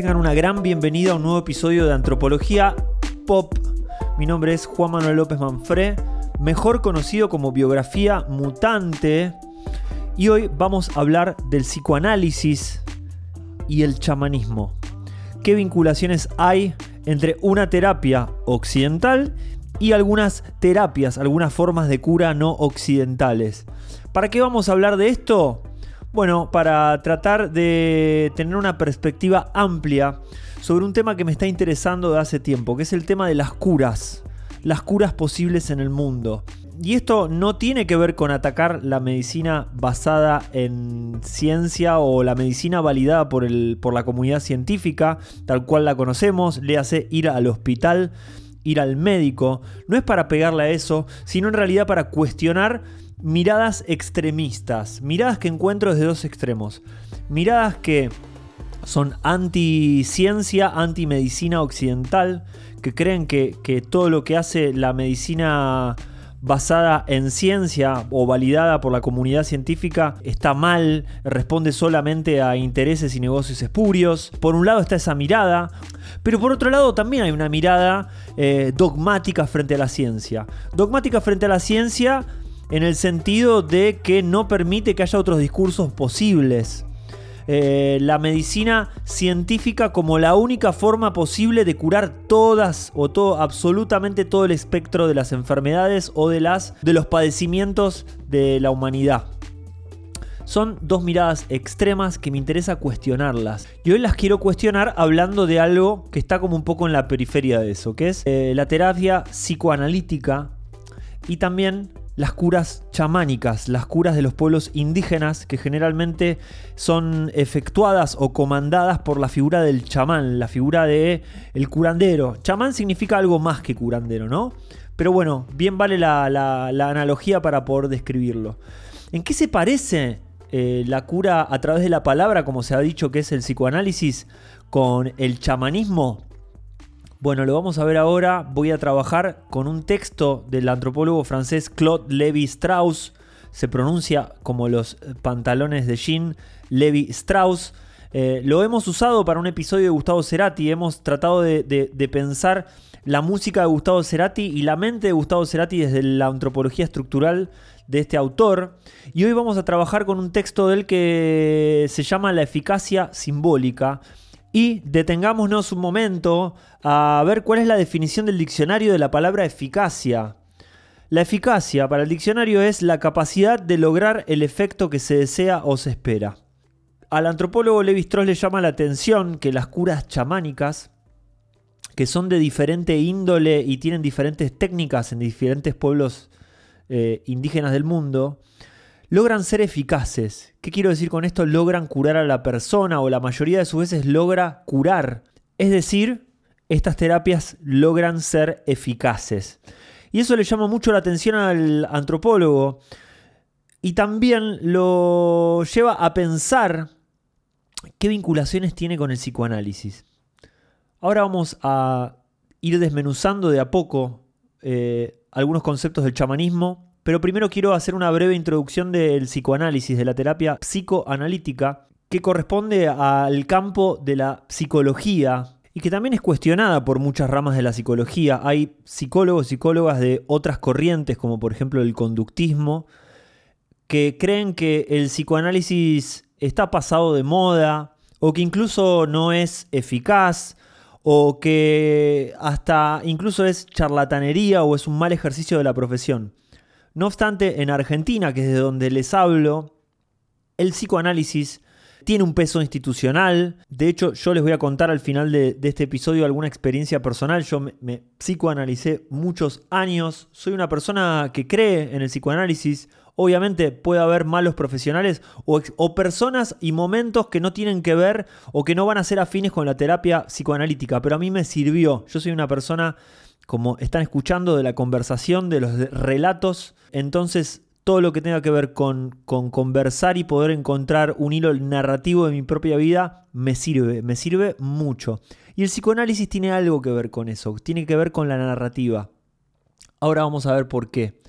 Tengan una gran bienvenida a un nuevo episodio de Antropología Pop. Mi nombre es Juan Manuel López Manfré, mejor conocido como Biografía Mutante. Y hoy vamos a hablar del psicoanálisis y el chamanismo. ¿Qué vinculaciones hay entre una terapia occidental y algunas terapias, algunas formas de cura no occidentales? ¿Para qué vamos a hablar de esto? Bueno, para tratar de tener una perspectiva amplia sobre un tema que me está interesando de hace tiempo, que es el tema de las curas, las curas posibles en el mundo. Y esto no tiene que ver con atacar la medicina basada en ciencia o la medicina validada por, el, por la comunidad científica, tal cual la conocemos, le hace ir al hospital, ir al médico. No es para pegarle a eso, sino en realidad para cuestionar miradas extremistas, miradas que encuentro desde dos extremos. Miradas que son anti-ciencia, anti-medicina occidental, que creen que, todo lo que hace la medicina basada en ciencia o validada por la comunidad científica está mal, responde solamente a intereses y negocios espurios. Por un lado está esa mirada, pero por otro lado también hay una mirada eh, dogmática frente a la ciencia. Dogmática frente a la ciencia en el sentido de que no permite que haya otros discursos posibles. Eh, la medicina científica como la única forma posible de curar todas o todo, absolutamente todo el espectro de las enfermedades o de, las, de los padecimientos de la humanidad. Son dos miradas extremas que me interesa cuestionarlas. Y hoy las quiero cuestionar hablando de algo que está como un poco en la periferia de eso, que es eh, la terapia psicoanalítica y también las curas chamánicas, las curas de los pueblos indígenas que generalmente son efectuadas o comandadas por la figura del chamán, la figura de el curandero. Chamán significa algo más que curandero, ¿no? Pero bueno, bien vale la, analogía para poder describirlo. ¿En qué se parece eh, la cura a través de la palabra, como se ha dicho que es el psicoanálisis, con el chamanismo? Bueno, lo vamos a ver ahora. Voy a trabajar con un texto del antropólogo francés Claude Lévi-Strauss. Se pronuncia como los pantalones de jean Lévi-Strauss. Eh, lo hemos usado para un episodio de Gustavo Cerati. Hemos tratado de, de, pensar la música de Gustavo Cerati y la mente de Gustavo Cerati desde la antropología estructural de este autor. Y hoy vamos a trabajar con un texto del que se llama La eficacia simbólica y detengámonos un momento a ver cuál es la definición del diccionario de la palabra eficacia. La eficacia para el diccionario es la capacidad de lograr el efecto que se desea o se espera. Al antropólogo Levi Strauss le llama la atención que las curas chamánicas, que son de diferente índole y tienen diferentes técnicas en diferentes pueblos eh, indígenas del mundo, logran ser eficaces. ¿Qué quiero decir con esto? Logran curar a la persona o la mayoría de sus veces logra curar. Es decir, estas terapias logran ser eficaces. Y eso le llama mucho la atención al antropólogo. Y también lo lleva a pensar qué vinculaciones tiene con el psicoanálisis. Ahora vamos a ir desmenuzando de a poco eh, algunos conceptos del chamanismo pero primero quiero hacer una breve introducción del psicoanálisis, de la terapia psicoanalítica, que corresponde al campo de la psicología y que también es cuestionada por muchas ramas de la psicología. Hay psicólogos, psicólogas de otras corrientes, como por ejemplo el conductismo, que creen que el psicoanálisis está pasado de moda o que incluso no es eficaz o que hasta incluso es charlatanería o es un mal ejercicio de la profesión. No obstante, en Argentina, que es de donde les hablo, el psicoanálisis tiene un peso institucional. De hecho, yo les voy a contar al final de, este episodio alguna experiencia personal. Yo me, psicoanalicé muchos años. Soy una persona que cree en el psicoanálisis. Obviamente puede haber malos profesionales o, o, personas y momentos que no tienen que ver o que no van a ser afines con la terapia psicoanalítica, pero a mí me sirvió. Yo soy una persona como están escuchando de la conversación, de los relatos. Entonces, todo lo que tenga que ver con, con, conversar y poder encontrar un hilo narrativo de mi propia vida me sirve, me sirve mucho. Y el psicoanálisis tiene algo que ver con eso, tiene que ver con la narrativa. Ahora vamos a ver por qué.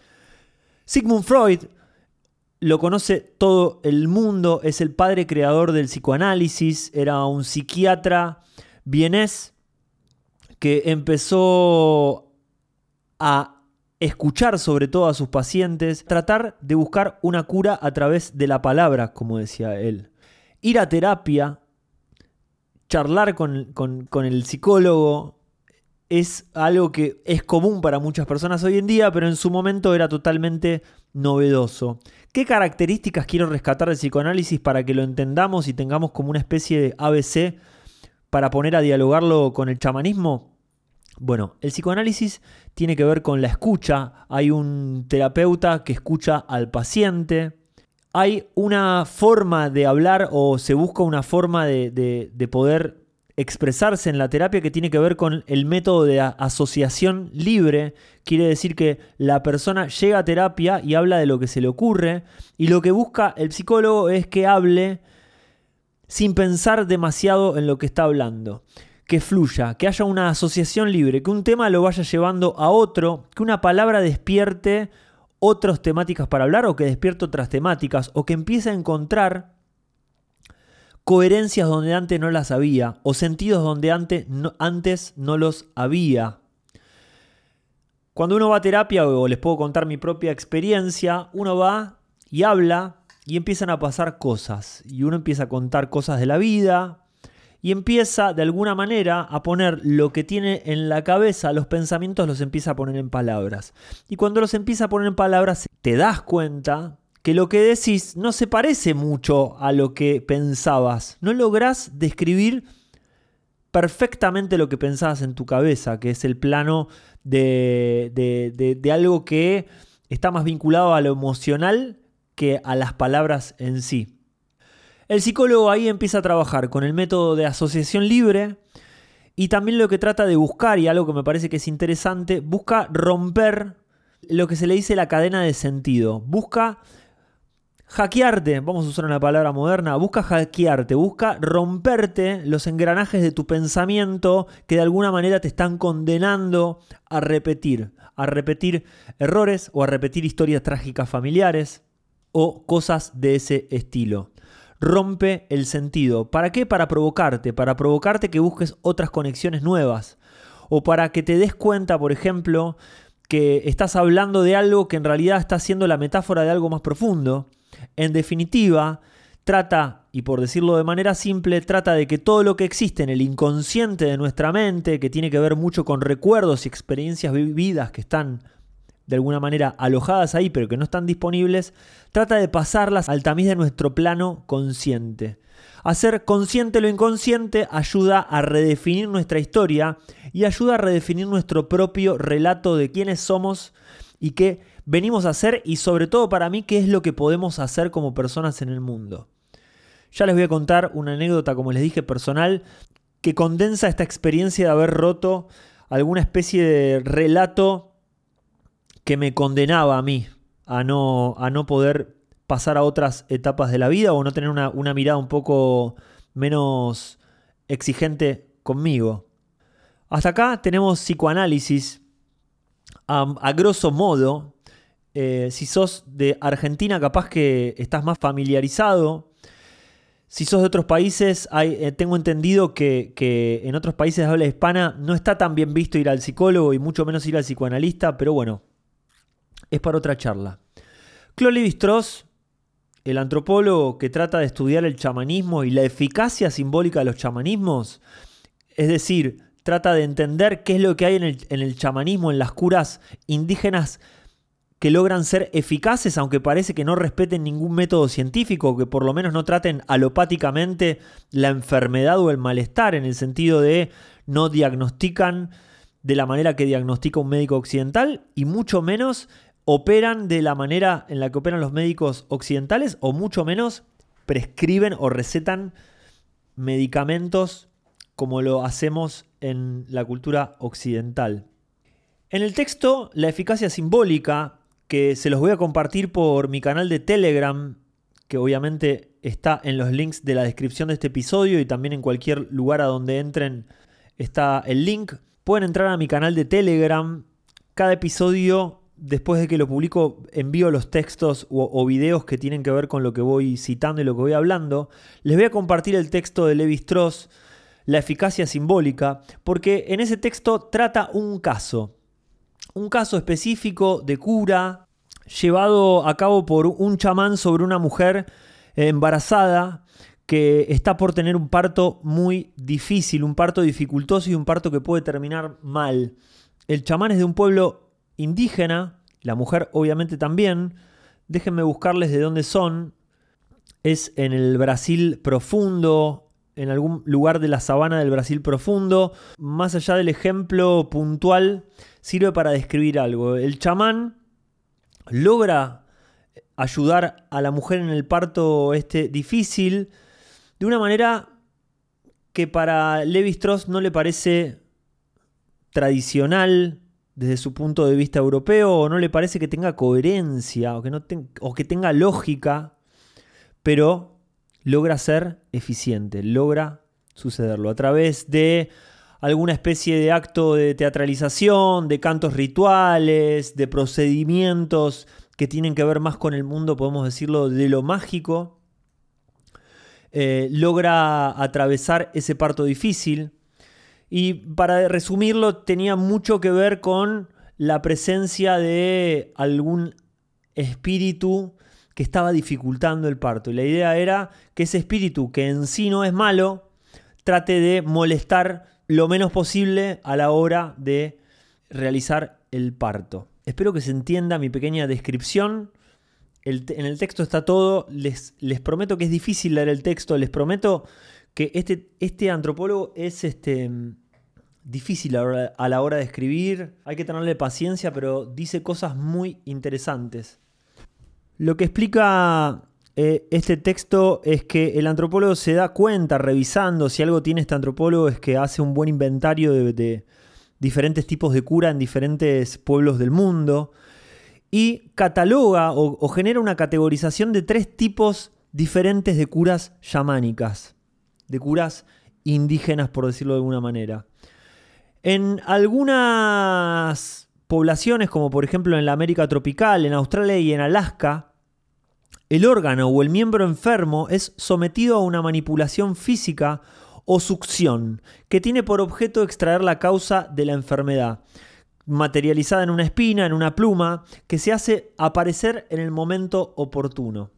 Sigmund Freud, lo conoce todo el mundo, es el padre creador del psicoanálisis, era un psiquiatra vienés que empezó a escuchar sobre todo a sus pacientes, tratar de buscar una cura a través de la palabra, como decía él. Ir a terapia, charlar con, el psicólogo, es algo que es común para muchas personas hoy en día, pero en su momento era totalmente novedoso. ¿Qué características quiero rescatar del psicoanálisis para que lo entendamos y tengamos como una especie de ABC para poner a dialogarlo con el chamanismo? Bueno, el psicoanálisis tiene que ver con la escucha. Hay un terapeuta que escucha al paciente. Hay una forma de hablar o se busca una forma de, poder expresarse en la terapia que tiene que ver con el método de asociación libre. Quiere decir que la persona llega a terapia y habla de lo que se le ocurre y lo que busca el psicólogo es que hable sin pensar demasiado en lo que está hablando. Que fluya, que haya una asociación libre, que un tema lo vaya llevando a otro, que una palabra despierte otras temáticas para hablar o que despierte otras temáticas o que empiece a encontrar coherencias donde antes no las había o sentidos donde antes no, antes no los había. Cuando uno va a terapia, o les puedo contar mi propia experiencia, uno va y habla y empiezan a pasar cosas. Y uno empieza a contar cosas de la vida y empieza de alguna manera a poner lo que tiene en la cabeza, los pensamientos los empieza a poner en palabras. Y cuando los empieza a poner en palabras, te das cuenta que lo que decís no se parece mucho a lo que pensabas. No lográs describir perfectamente lo que pensabas en tu cabeza, que es el plano de, de, algo que está más vinculado a lo emocional que a las palabras en sí. El psicólogo ahí empieza a trabajar con el método de asociación libre y también lo que trata de buscar, y algo que me parece que es interesante, busca romper lo que se le dice la cadena de sentido. Busca hackearte, vamos a usar una palabra moderna, busca hackearte, busca romperte los engranajes de tu pensamiento que de alguna manera te están condenando a repetir, a repetir errores o a repetir historias trágicas familiares o cosas de ese estilo. Rompe el sentido. ¿Para qué? Para provocarte, para provocarte que busques otras conexiones nuevas o para que te des cuenta, por ejemplo, que estás hablando de algo que en realidad está siendo la metáfora de algo más profundo en definitiva, trata, y por decirlo de manera simple, trata de que todo lo que existe en el inconsciente de nuestra mente, que tiene que ver mucho con recuerdos y experiencias vividas que están de alguna manera alojadas ahí, pero que no están disponibles, trata de pasarlas al tamiz de nuestro plano consciente. Hacer consciente lo inconsciente ayuda a redefinir nuestra historia y ayuda a redefinir nuestro propio relato de quiénes somos y qué venimos a hacer y sobre todo para mí qué es lo que podemos hacer como personas en el mundo. Ya les voy a contar una anécdota, como les dije, personal, que condensa esta experiencia de haber roto alguna especie de relato que me condenaba a mí a no, a no poder pasar a otras etapas de la vida o no tener una, mirada un poco menos exigente conmigo. Hasta acá tenemos psicoanálisis. a grosso modo, eh, si sos de Argentina, capaz que estás más familiarizado. Si sos de otros países, eh, tengo entendido que, en otros países de habla hispana no está tan bien visto ir al psicólogo y mucho menos ir al psicoanalista, pero bueno, es para otra charla. Claude Lévi-Strauss, el antropólogo que trata de estudiar el chamanismo y la eficacia simbólica de los chamanismos, es decir, trata de entender qué es lo que hay en el, en el chamanismo, en las curas indígenas que logran ser eficaces, aunque parece que no respeten ningún método científico, que por lo menos no traten alopáticamente la enfermedad o el malestar, en el sentido de no diagnostican de la manera que diagnostica un médico occidental y mucho menos operan de la manera en la que operan los médicos occidentales o mucho menos prescriben o recetan medicamentos como lo hacemos en la cultura occidental. En el texto, la eficacia simbólica que se los voy a compartir por mi canal de Telegram, que obviamente está en los links de la descripción de este episodio y también en cualquier lugar a donde entren está el link. Pueden entrar a mi canal de Telegram. Cada episodio después de que lo publico, envío los textos o, videos que tienen que ver con lo que voy citando y lo que voy hablando. Les voy a compartir el texto de Levi Strauss, La eficacia simbólica, porque en ese texto trata un caso. Un caso específico de cura llevado a cabo por un chamán sobre una mujer embarazada que está por tener un parto muy difícil, un parto dificultoso y un parto que puede terminar mal. El chamán es de un pueblo indígena, la mujer obviamente también. Déjenme buscarles de dónde son. Es en el Brasil profundo, en algún lugar de la sabana del Brasil profundo. Más allá del ejemplo puntual, sirve para describir algo. El chamán logra ayudar a la mujer en el parto este difícil de una manera que para Levi Strauss no le parece tradicional desde su punto de vista europeo o no le parece que tenga coherencia o que, no o que tenga lógica, pero logra ser eficiente, logra sucederlo a través de alguna especie de acto de teatralización, de cantos rituales, de procedimientos que tienen que ver más con el mundo, podemos decirlo, de lo mágico, eh, logra atravesar ese parto difícil. Y para resumirlo, tenía mucho que ver con la presencia de algún espíritu que estaba dificultando el parto. Y la idea era que ese espíritu, que en sí no es malo, trate de molestar lo menos posible a la hora de realizar el parto. Espero que se entienda mi pequeña descripción en el texto está todo. Les, les, prometo que es difícil leer el texto. Les prometo que este, este antropólogo es este, difícil a la hora de escribir. Hay que tenerle paciencia, pero dice cosas muy interesantes. Lo que explica eh, este texto es que el antropólogo se da cuenta, revisando si algo tiene este antropólogo, es que hace un buen inventario de, diferentes tipos de cura en diferentes pueblos del mundo y cataloga o, genera una categorización de tres tipos diferentes de curas chamánicas, de curas indígenas, por decirlo de alguna manera. En algunas poblaciones, como por ejemplo en la América tropical, en Australia y en Alaska, el órgano o el miembro enfermo es sometido a una manipulación física o succión, que tiene por objeto extraer la causa de la enfermedad materializada en una espina, en una pluma, que se hace aparecer en el momento oportuno.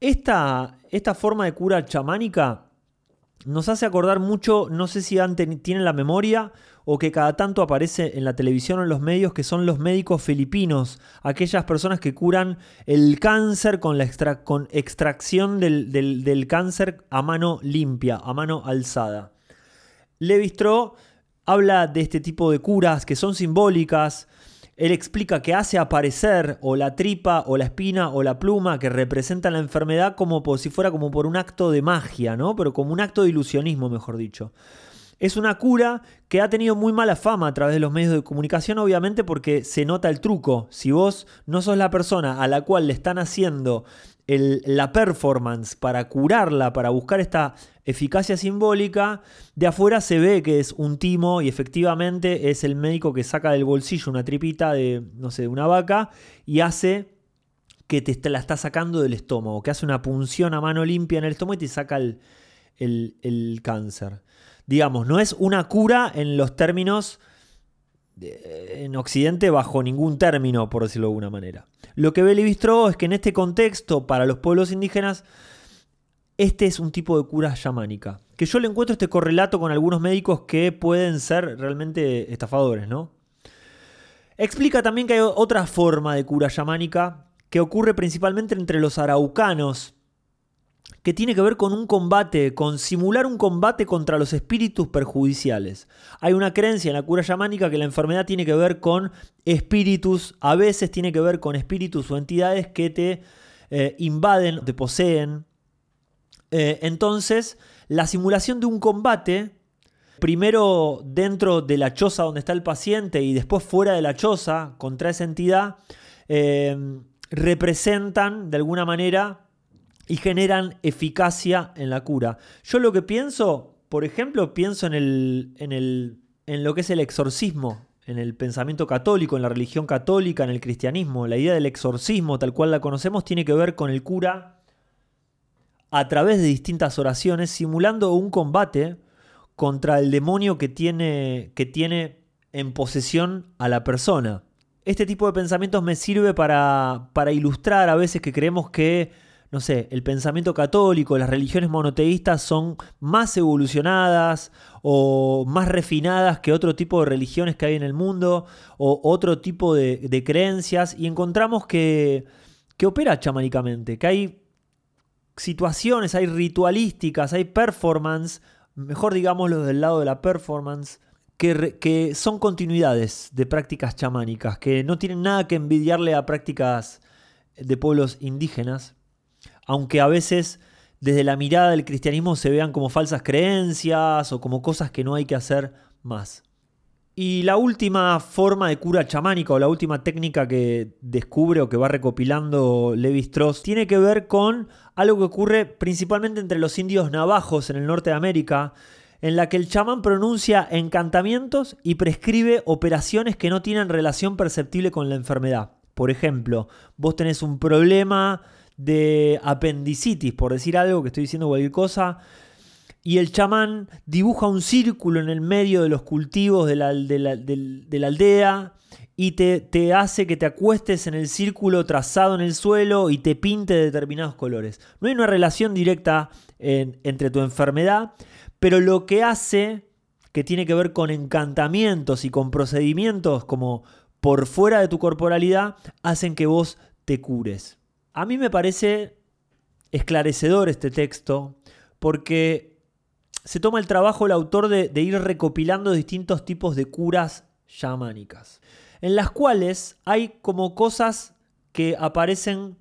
Esta, esta forma de cura chamánica nos hace acordar mucho, no sé si tienen la memoria o que cada tanto aparece en la televisión o en los medios, que son los médicos filipinos, aquellas personas que curan el cáncer con, la con extracción del, del, cáncer a mano limpia, a mano alzada. Levi habla de este tipo de curas que son simbólicas. Él explica que hace aparecer o la tripa o la espina o la pluma que representan la enfermedad como si fuera como por un acto de magia, ¿no? Pero como un acto de ilusionismo, mejor dicho. Es una cura que ha tenido muy mala fama a través de los medios de comunicación, obviamente porque se nota el truco. Si vos no sos la persona a la cual le están haciendo la performance para curarla, para buscar esta eficacia simbólica, de afuera se ve que es un timo y efectivamente es el médico que saca del bolsillo una tripita de, no sé, de una vaca y hace que te la está sacando del estómago, que hace una punción a mano limpia en el estómago y te saca el, el cáncer. Digamos, no es una cura en los términos en Occidente bajo ningún término, por decirlo de alguna manera. Lo que ve Levi-Strauss es que en este contexto, para los pueblos indígenas, este es un tipo de cura chamánica. Que yo le encuentro este correlato con algunos médicos que pueden ser realmente estafadores, ¿no? Explica también que hay otra forma de cura chamánica que ocurre principalmente entre los araucanos, que tiene que ver con un combate, con simular un combate contra los espíritus perjudiciales. Hay una creencia en la cura chamánica que la enfermedad tiene que ver con espíritus, a veces tiene que ver con espíritus o entidades que te eh, invaden, te poseen. Eh, entonces, la simulación de un combate, primero dentro de la choza donde está el paciente y después fuera de la choza contra esa entidad, eh, representan de alguna manera y generan eficacia en la cura. Yo lo que pienso, por ejemplo, pienso en, el, en, el, en lo que es el exorcismo en el pensamiento católico, en la religión católica, en el cristianismo. La idea del exorcismo, tal cual la conocemos, tiene que ver con el cura a través de distintas oraciones, simulando un combate contra el demonio que tiene, que tiene en posesión a la persona. Este tipo de pensamientos me sirve para, para ilustrar a veces que creemos que no sé, el pensamiento católico, las religiones monoteístas son más evolucionadas o más refinadas que otro tipo de religiones que hay en el mundo o otro tipo de, creencias. Y encontramos que, que opera chamánicamente, que hay situaciones, hay ritualísticas, hay performance, mejor digámoslo del lado de la performance, que, que, son continuidades de prácticas chamánicas, que no tienen nada que envidiarle a prácticas de pueblos indígenas, aunque a veces desde la mirada del cristianismo se vean como falsas creencias o como cosas que no hay que hacer más. Y la última forma de cura chamánica o la última técnica que descubre o que va recopilando Levi Strauss tiene que ver con algo que ocurre principalmente entre los indios navajos en el norte de América, en la que el chamán pronuncia encantamientos y prescribe operaciones que no tienen relación perceptible con la enfermedad. Por ejemplo, vos tenés un problema de apendicitis, por decir algo, que estoy diciendo cualquier cosa, y el chamán dibuja un círculo en el medio de los cultivos de la, aldea y te, hace que te acuestes en el círculo trazado en el suelo y te pinte determinados colores. No hay una relación directa entre tu enfermedad, pero lo que hace, que tiene que ver con encantamientos y con procedimientos como por fuera de tu corporalidad, hacen que vos te cures. A mí me parece esclarecedor este texto porque se toma el trabajo el autor de, ir recopilando distintos tipos de curas chamánicas, en las cuales hay como cosas que aparecen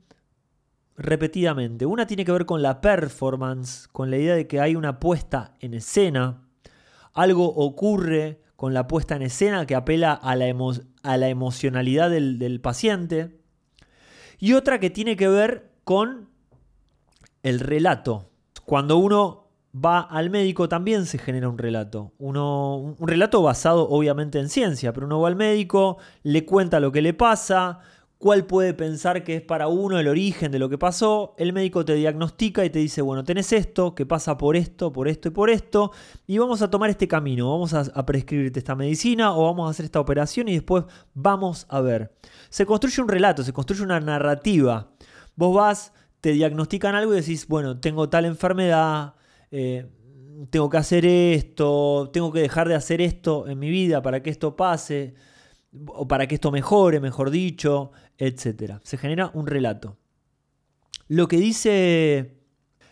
repetidamente. Una tiene que ver con la performance, con la idea de que hay una puesta en escena, algo ocurre con la puesta en escena que apela a la, a la emocionalidad del paciente y otra que tiene que ver con el relato. Cuando uno va al médico también se genera un relato. Un relato basado obviamente en ciencia, pero uno va al médico, le cuenta lo que le pasa, cuál puede pensar que es para uno el origen de lo que pasó, el médico te diagnostica y te dice, bueno, tenés esto, que pasa por esto, por esto y por esto, y vamos a tomar este camino, vamos a, prescribirte esta medicina o vamos a hacer esta operación y después vamos a ver. Se construye un relato, se construye una narrativa. Vos vas, te diagnostican algo y decís, bueno, tengo tal enfermedad, eh, tengo que hacer esto, tengo que dejar de hacer esto en mi vida para que esto pase o para que esto mejore, mejor dicho, etc. Se genera un relato. Lo que dice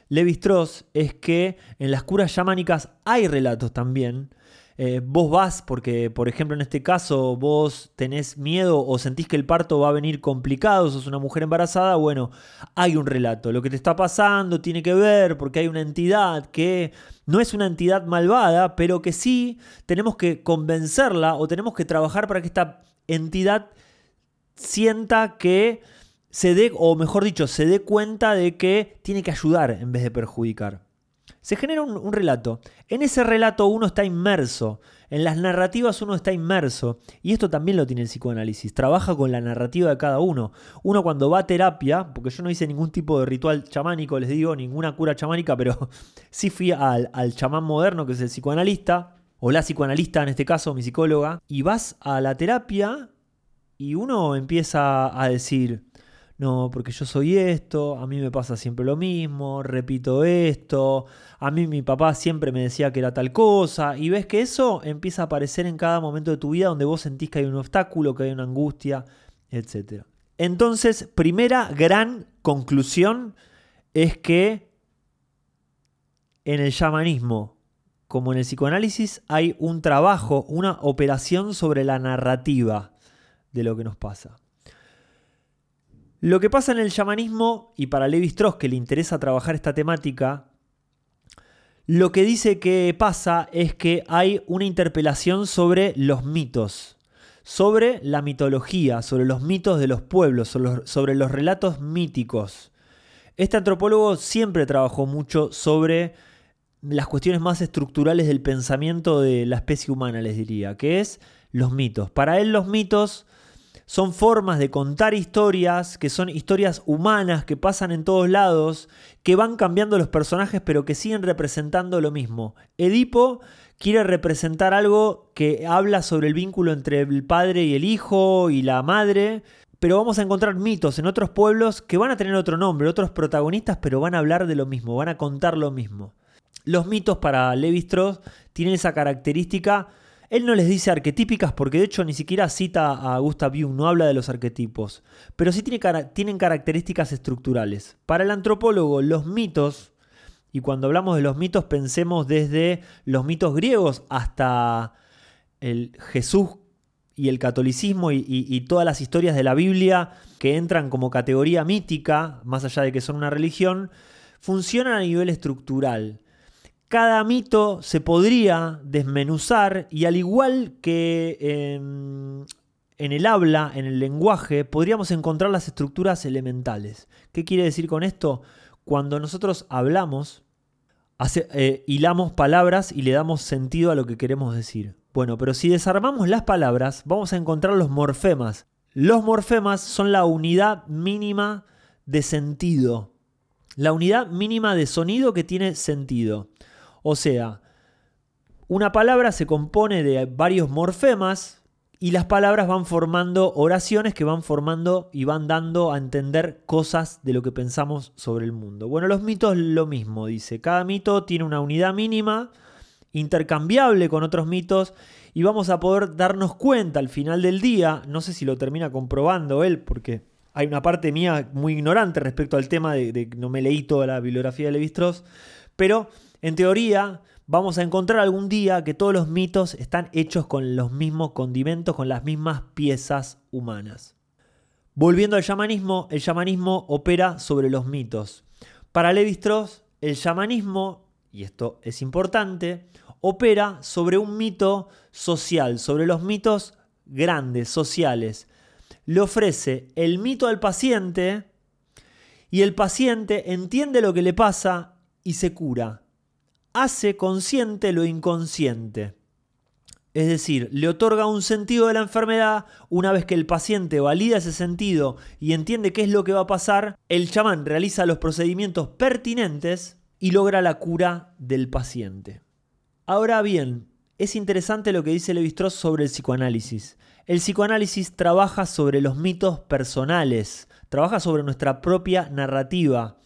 Levi Strauss es que en las curas chamánicas hay relatos también. Eh, vos vas porque, por ejemplo, en este caso vos tenés miedo o sentís que el parto va a venir complicado, sos una mujer embarazada, bueno, hay un relato. Lo que te está pasando tiene que ver porque hay una entidad que no es una entidad malvada, pero que sí tenemos que convencerla o tenemos que trabajar para que esta entidad sienta que se dé, o mejor dicho, se dé cuenta de que tiene que ayudar en vez de perjudicar. Se genera un, relato. En ese relato uno está inmerso. En las narrativas uno está inmerso. Y esto también lo tiene el psicoanálisis. Trabaja con la narrativa de cada uno. Uno cuando va a terapia, porque yo no hice ningún tipo de ritual chamánico, les digo, ninguna cura chamánica, pero sí fui al, al chamán moderno, que es el psicoanalista, o la psicoanalista en este caso, mi psicóloga, y vas a la terapia y uno empieza a decir, no, porque yo soy esto, a mí me pasa siempre lo mismo, repito esto, a mí mi papá siempre me decía que era tal cosa, y ves que eso empieza a aparecer en cada momento de tu vida donde vos sentís que hay un obstáculo, que hay una angustia, etc. Entonces, primera gran conclusión es que en el shamanismo, como en el psicoanálisis, hay un trabajo, una operación sobre la narrativa de lo que nos pasa. Lo que pasa en el chamanismo, y para Levi Strauss que le interesa trabajar esta temática, lo que dice que pasa es que hay una interpelación sobre los mitos, sobre la mitología, sobre los mitos de los pueblos, sobre los relatos míticos. Este antropólogo siempre trabajó mucho sobre las cuestiones más estructurales del pensamiento de la especie humana, les diría, que es los mitos. Para él los mitos son formas de contar historias, que son historias humanas, que pasan en todos lados, que van cambiando los personajes, pero que siguen representando lo mismo. Edipo quiere representar algo que habla sobre el vínculo entre el padre y el hijo y la madre, pero vamos a encontrar mitos en otros pueblos que van a tener otro nombre, otros protagonistas, pero van a hablar de lo mismo, van a contar lo mismo. Los mitos para Levi Strauss tienen esa característica él no les dice arquetípicas porque de hecho ni siquiera cita a Gustav Jung, no habla de los arquetipos, pero sí tienen características estructurales. Para el antropólogo, los mitos, y cuando hablamos de los mitos pensemos desde los mitos griegos hasta el Jesús y el catolicismo y todas las historias de la Biblia que entran como categoría mítica, más allá de que son una religión, funcionan a nivel estructural cada mito se podría desmenuzar y al igual que en, el habla, en el lenguaje, podríamos encontrar las estructuras elementales. ¿Qué quiere decir con esto? Cuando nosotros hablamos, eh, hilamos palabras y le damos sentido a lo que queremos decir. Bueno, pero si desarmamos las palabras, vamos a encontrar los morfemas. Los morfemas son la unidad mínima de sentido. La unidad mínima de sonido que tiene sentido. O sea, una palabra se compone de varios morfemas y las palabras van formando oraciones que van formando y van dando a entender cosas de lo que pensamos sobre el mundo. Bueno, los mitos lo mismo, dice. Cada mito tiene una unidad mínima, intercambiable con otros mitos, y vamos a poder darnos cuenta al final del día, no sé si lo termina comprobando él, porque hay una parte mía muy ignorante respecto al tema de, que no me leí toda la bibliografía de Levi Strauss, pero en teoría, vamos a encontrar algún día que todos los mitos están hechos con los mismos condimentos, con las mismas piezas humanas. Volviendo al chamanismo, el chamanismo opera sobre los mitos. Para Levi Strauss, el chamanismo, y esto es importante, opera sobre un mito social, sobre los mitos grandes, sociales. Le ofrece el mito al paciente y el paciente entiende lo que le pasa y se cura hace consciente lo inconsciente. Es decir, le otorga un sentido de la enfermedad, una vez que el paciente valida ese sentido y entiende qué es lo que va a pasar, el chamán realiza los procedimientos pertinentes y logra la cura del paciente. Ahora bien, es interesante lo que dice Levi Strauss sobre el psicoanálisis. El psicoanálisis trabaja sobre los mitos personales, trabaja sobre nuestra propia narrativa,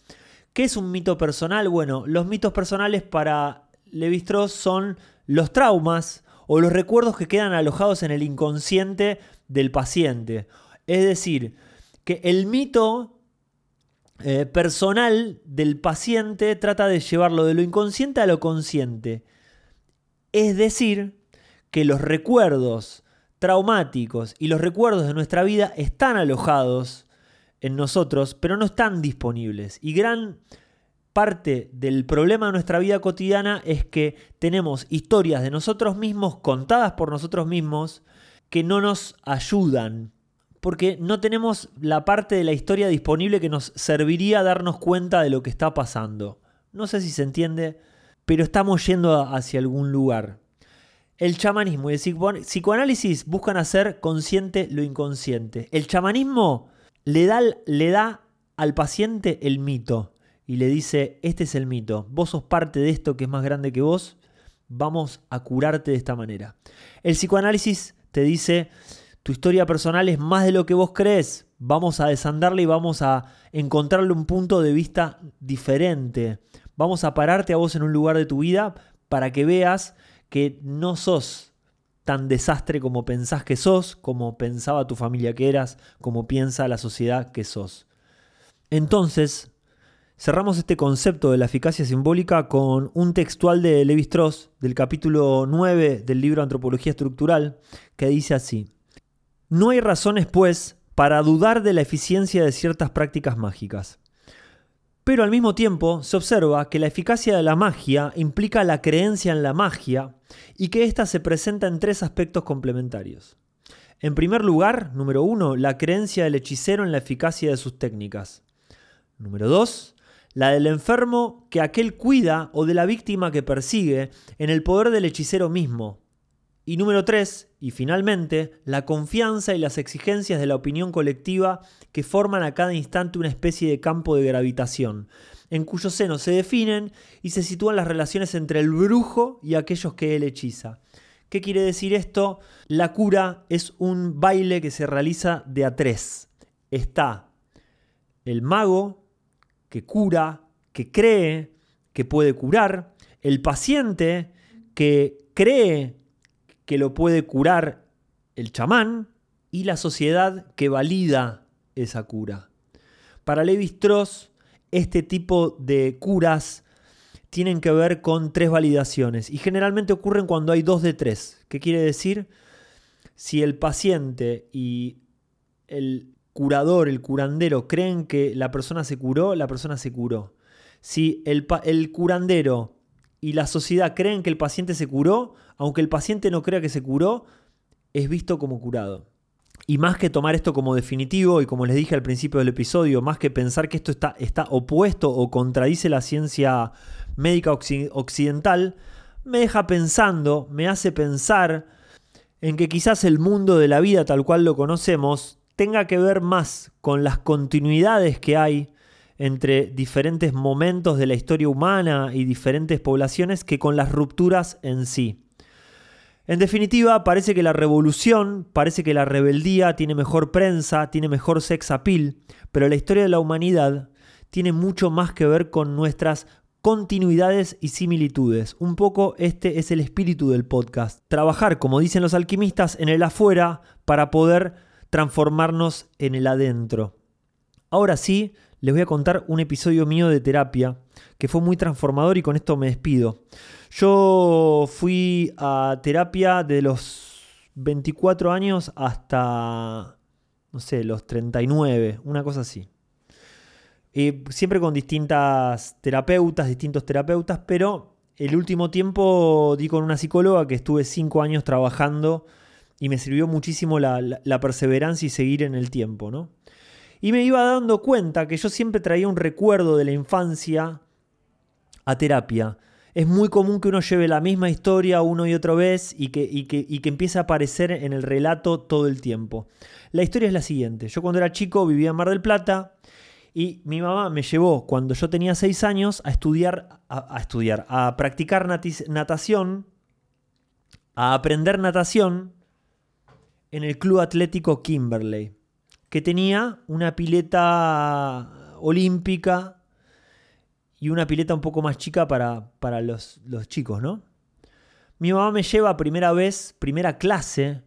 ¿Qué es un mito personal? Bueno, los mitos personales para Levi son los traumas o los recuerdos que quedan alojados en el inconsciente del paciente. Es decir, que el mito eh, personal del paciente trata de llevarlo de lo inconsciente a lo consciente. Es decir, que los recuerdos traumáticos y los recuerdos de nuestra vida están alojados en nosotros, pero no están disponibles. Y gran parte del problema de nuestra vida cotidiana es que tenemos historias de nosotros mismos contadas por nosotros mismos que no nos ayudan. Porque no tenemos la parte de la historia disponible que nos serviría a darnos cuenta de lo que está pasando. No sé si se entiende, pero estamos yendo hacia algún lugar. El chamanismo y el psicoanálisis buscan hacer consciente lo inconsciente. El chamanismo le da, le da al paciente el mito y le dice, este es el mito, vos sos parte de esto que es más grande que vos, vamos a curarte de esta manera. El psicoanálisis te dice, tu historia personal es más de lo que vos crees, vamos a desandarle y vamos a encontrarle un punto de vista diferente. Vamos a pararte a vos en un lugar de tu vida para que veas que no sos tan desastre como pensás que sos, como pensaba tu familia que eras, como piensa la sociedad que sos. Entonces, cerramos este concepto de la eficacia simbólica con un textual de Levi Strauss del capítulo 9 del libro Antropología Estructural que dice así: No hay razones, pues, para dudar de la eficiencia de ciertas prácticas mágicas. Pero al mismo tiempo se observa que la eficacia de la magia implica la creencia en la magia y que ésta se presenta en tres aspectos complementarios. En primer lugar, número uno, la creencia del hechicero en la eficacia de sus técnicas. Número dos, la del enfermo que aquel cuida o de la víctima que persigue, en el poder del hechicero mismo. Y número tres, y finalmente, la confianza y las exigencias de la opinión colectiva que forman a cada instante una especie de campo de gravitación, en cuyo seno se definen y se sitúan las relaciones entre el brujo y aquellos que él hechiza. ¿Qué quiere decir esto? La cura es un baile que se realiza de a tres. Está el mago, que cura, que cree que puede curar, el paciente que cree que lo puede curar el chamán y la sociedad que valida esa cura. Para Levi Strauss, este tipo de curas tienen que ver con tres validaciones y generalmente ocurren cuando hay dos de tres. ¿Qué quiere decir? Si el paciente y el curador, el curandero, creen que la persona se curó, la persona se curó. Si el, el curandero y la sociedad creen que el paciente se curó, aunque el paciente no crea que se curó, es visto como curado. Y más que tomar esto como definitivo, y como les dije al principio del episodio, más que pensar que esto está, está opuesto o contradice la ciencia médica occidental, me deja pensando, me hace pensar en que quizás el mundo de la vida tal cual lo conocemos tenga que ver más con las continuidades que hay entre diferentes momentos de la historia humana y diferentes poblaciones que con las rupturas en sí. En definitiva, parece que la revolución, parece que la rebeldía tiene mejor prensa, tiene mejor sex appeal, pero la historia de la humanidad tiene mucho más que ver con nuestras continuidades y similitudes. Un poco este es el espíritu del podcast. Trabajar, como dicen los alquimistas, en el afuera para poder transformarnos en el adentro. Ahora sí, les voy a contar un episodio mío de terapia que fue muy transformador y con esto me despido. Yo fui a terapia de los 24 años hasta, no sé, los 39, una cosa así. Y siempre con distintas terapeutas, distintos terapeutas, pero el último tiempo di con una psicóloga que estuve 5 años trabajando y me sirvió muchísimo la, perseverancia y seguir en el tiempo, ¿no? Y me iba dando cuenta que yo siempre traía un recuerdo de la infancia a terapia. Es muy común que uno lleve la misma historia uno y otra vez y que, y que, y que empiece a aparecer en el relato todo el tiempo. La historia es la siguiente. Yo cuando era chico vivía en Mar del Plata y mi mamá me llevó cuando yo tenía seis años a estudiar, a, a estudiar, a practicar natación, a aprender natación en el Club Atlético Kimberley, que tenía una pileta olímpica y una pileta un poco más chica para, para los, los, chicos, ¿no? Mi mamá me lleva primera vez, primera clase,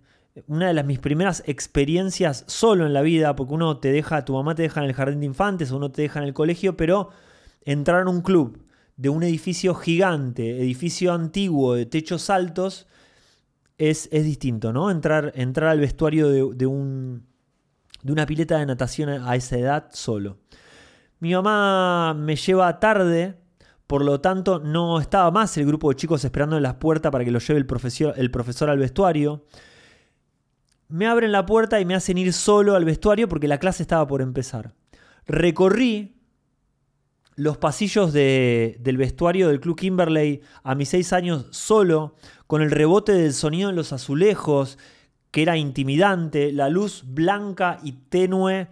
una de las mis primeras experiencias solo en la vida, porque uno te deja, tu mamá te deja en el jardín de infantes, o uno te deja en el colegio, pero entrar en un club de un edificio gigante, edificio antiguo, de techos altos, es, distinto, ¿no? Entrar, entrar al vestuario de, un, de una pileta de natación a esa edad solo. Mi mamá me lleva tarde, por lo tanto no estaba más el grupo de chicos esperando en las puertas para que lo lleve el profesor, al vestuario. Me abren la puerta y me hacen ir solo al vestuario porque la clase estaba por empezar. Recorrí los pasillos del vestuario del Club Kimberley a mis seis años solo, con el rebote del sonido en los azulejos, que era intimidante, la luz blanca y tenue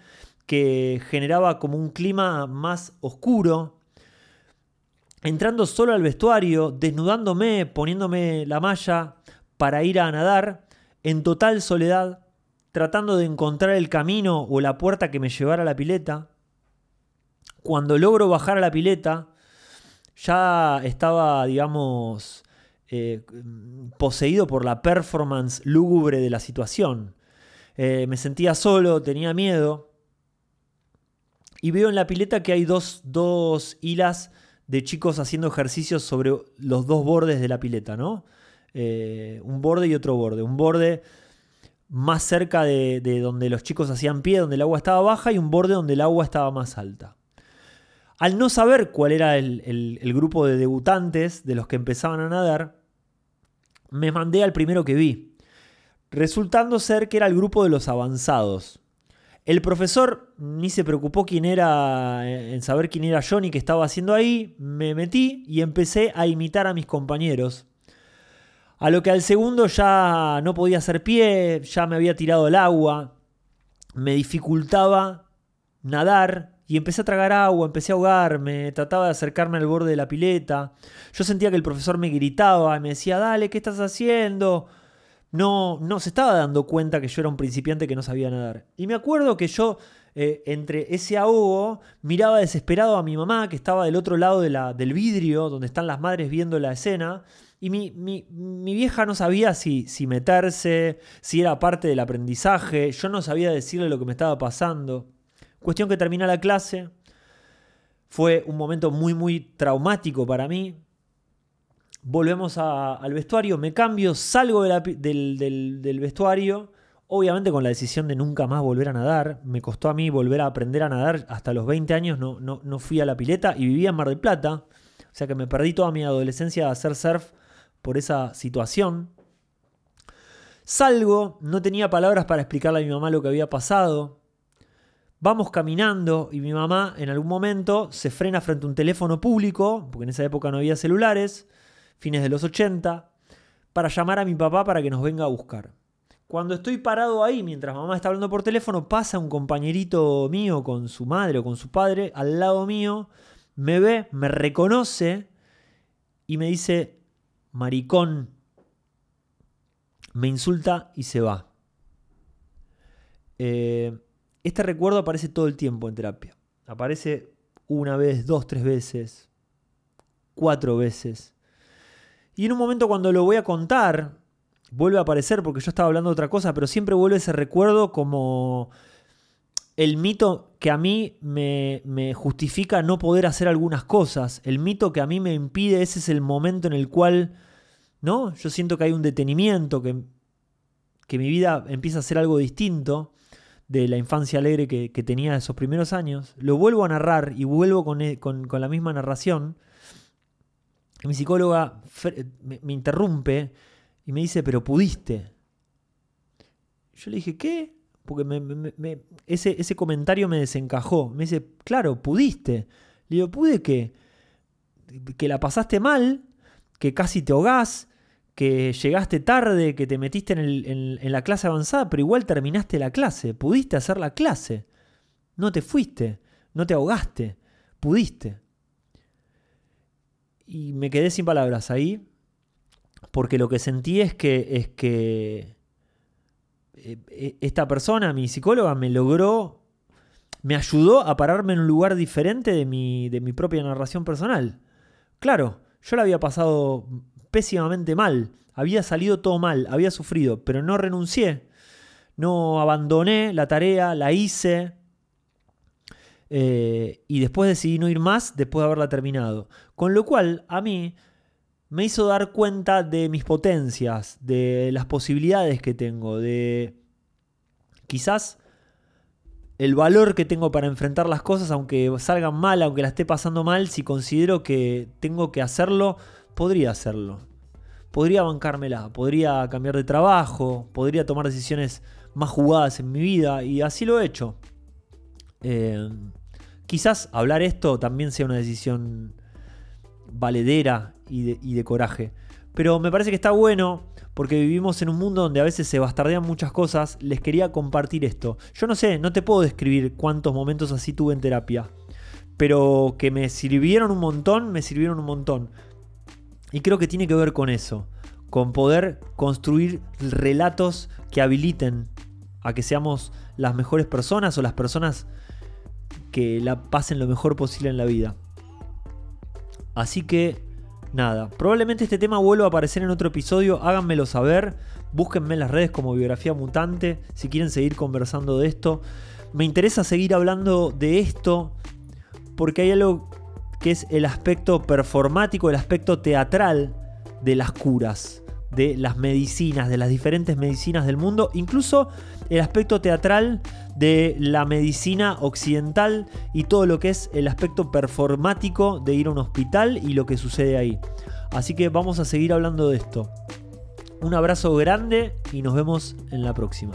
que generaba como un clima más oscuro. Entrando solo al vestuario, desnudándome, poniéndome la malla para ir a nadar, en total soledad, tratando de encontrar el camino o la puerta que me llevara a la pileta. Cuando logro bajar a la pileta, ya estaba, digamos, eh, poseído por la performance lúgubre de la situación. Eh, me sentía solo, tenía miedo. Y veo en la pileta que hay dos, dos hilas de chicos haciendo ejercicios sobre los dos bordes de la pileta, ¿no? Eh, un borde y otro borde. Un borde más cerca de, de, donde los chicos hacían pie, donde el agua estaba baja, y un borde donde el agua estaba más alta. Al no saber cuál era el, grupo de debutantes de los que empezaban a nadar, me mandé al primero que vi, resultando ser que era el grupo de los avanzados. El profesor ni se preocupó quién era, eh, en saber quién era yo ni qué estaba haciendo ahí. Me metí y empecé a imitar a mis compañeros. A lo que al segundo ya no podía hacer pie, ya me había tirado el agua, me dificultaba nadar y empecé a tragar agua, empecé a ahogarme, trataba de acercarme al borde de la pileta. Yo sentía que el profesor me gritaba y me decía, dale, ¿qué estás haciendo? No, no se estaba dando cuenta que yo era un principiante que no sabía nadar. Y me acuerdo que yo, eh, entre ese ahogo, miraba desesperado a mi mamá, que estaba del otro lado de la, del vidrio, donde están las madres viendo la escena. Y mi, vieja no sabía si, si meterse, si era parte del aprendizaje. Yo no sabía decirle lo que me estaba pasando. Cuestión que termina la clase. Fue un momento muy, muy traumático para mí volvemos al vestuario, me cambio, salgo del, vestuario, obviamente con la decisión de nunca más volver a nadar. Me costó a mí volver a aprender a nadar hasta los 20 años, no, no, fui a la pileta y vivía en Mar del Plata. O sea que me perdí toda mi adolescencia a hacer surf por esa situación. Salgo, no tenía palabras para explicarle a mi mamá lo que había pasado. Vamos caminando y mi mamá en algún momento se frena frente a un teléfono público, porque en esa época no había celulares, fines de los 80, para llamar a mi papá para que nos venga a buscar. Cuando estoy parado ahí, mientras mamá está hablando por teléfono, pasa un compañerito mío con su madre o con su padre al lado mío, me ve, me reconoce y me dice, maricón, me insulta y se va. Eh, este recuerdo aparece todo el tiempo en terapia. Aparece una vez, dos, tres veces, cuatro veces. Y en un momento cuando lo voy a contar, vuelve a aparecer porque yo estaba hablando de otra cosa, pero siempre vuelve ese recuerdo como el mito que a mí me, justifica no poder hacer algunas cosas, el mito que a mí me impide, ese es el momento en el cual, ¿no? Yo siento que hay un detenimiento, que, que mi vida empieza a ser algo distinto de la infancia alegre que, tenía esos primeros años. Lo vuelvo a narrar y vuelvo con, e, con la misma narración mi psicóloga me, interrumpe y me dice, pero pudiste. Yo le dije, ¿qué? Porque ese, ese, comentario me desencajó. Me dice, claro, pudiste. Le digo, ¿pude qué? Que la pasaste mal, que casi te ahogás, que llegaste tarde, que te metiste en, en la clase avanzada, pero igual terminaste la clase. Pudiste hacer la clase. No te fuiste, no te ahogaste, pudiste y me quedé sin palabras ahí, porque lo que sentí es que, es que eh, eh, esta persona, mi psicóloga, me logró, me ayudó a pararme en un lugar diferente de mi, de mi propia narración personal. Claro, yo la había pasado pésimamente mal, había salido todo mal, había sufrido, pero no renuncié, no abandoné la tarea, la hice, eh, y después decidí no ir más después de haberla terminado. Con lo cual, a mí me hizo dar cuenta de mis potencias, de las posibilidades que tengo, de quizás el valor que tengo para enfrentar las cosas, aunque salgan mal, aunque la esté pasando mal, si considero que tengo que hacerlo, podría hacerlo. Podría bancármela, podría cambiar de trabajo, podría tomar decisiones más jugadas en mi vida y así lo he hecho. Eh, Quizás hablar esto también sea una decisión valedera y de, coraje. Pero me parece que está bueno porque vivimos en un mundo donde a veces se bastardean muchas cosas. Les quería compartir esto. Yo no sé, no te puedo describir cuántos momentos así tuve en terapia. Pero que me sirvieron un montón, me sirvieron un montón. Y creo que tiene que ver con eso. Con poder construir relatos que habiliten a que seamos las mejores personas o las personas que la pasen lo mejor posible en la vida. Así que, nada, probablemente este tema vuelva a aparecer en otro episodio, háganmelo saber, búsquenme en las redes como biografía mutante, si quieren seguir conversando de esto. Me interesa seguir hablando de esto porque hay algo que es el aspecto performático, el aspecto teatral de las curas, de las medicinas, de las diferentes medicinas del mundo, incluso el aspecto teatral de la medicina occidental y todo lo que es el aspecto performático de ir a un hospital y lo que sucede ahí. Así que vamos a seguir hablando de esto. Un abrazo grande y nos vemos en la próxima.